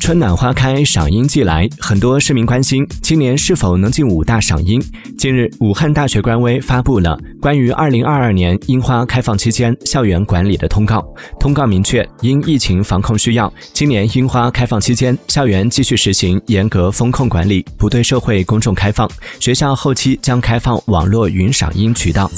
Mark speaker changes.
Speaker 1: 春暖花开赏樱季来很多市民关心今年是否能进五大赏樱。近日武汉大学官微发布了关于二零二二年樱花开放期间校园管理的通告通告明确因疫情防控需要今年樱花开放期间校园继续实行严格风控管理不对社会公众开放学校后期将开放网络云赏樱渠道。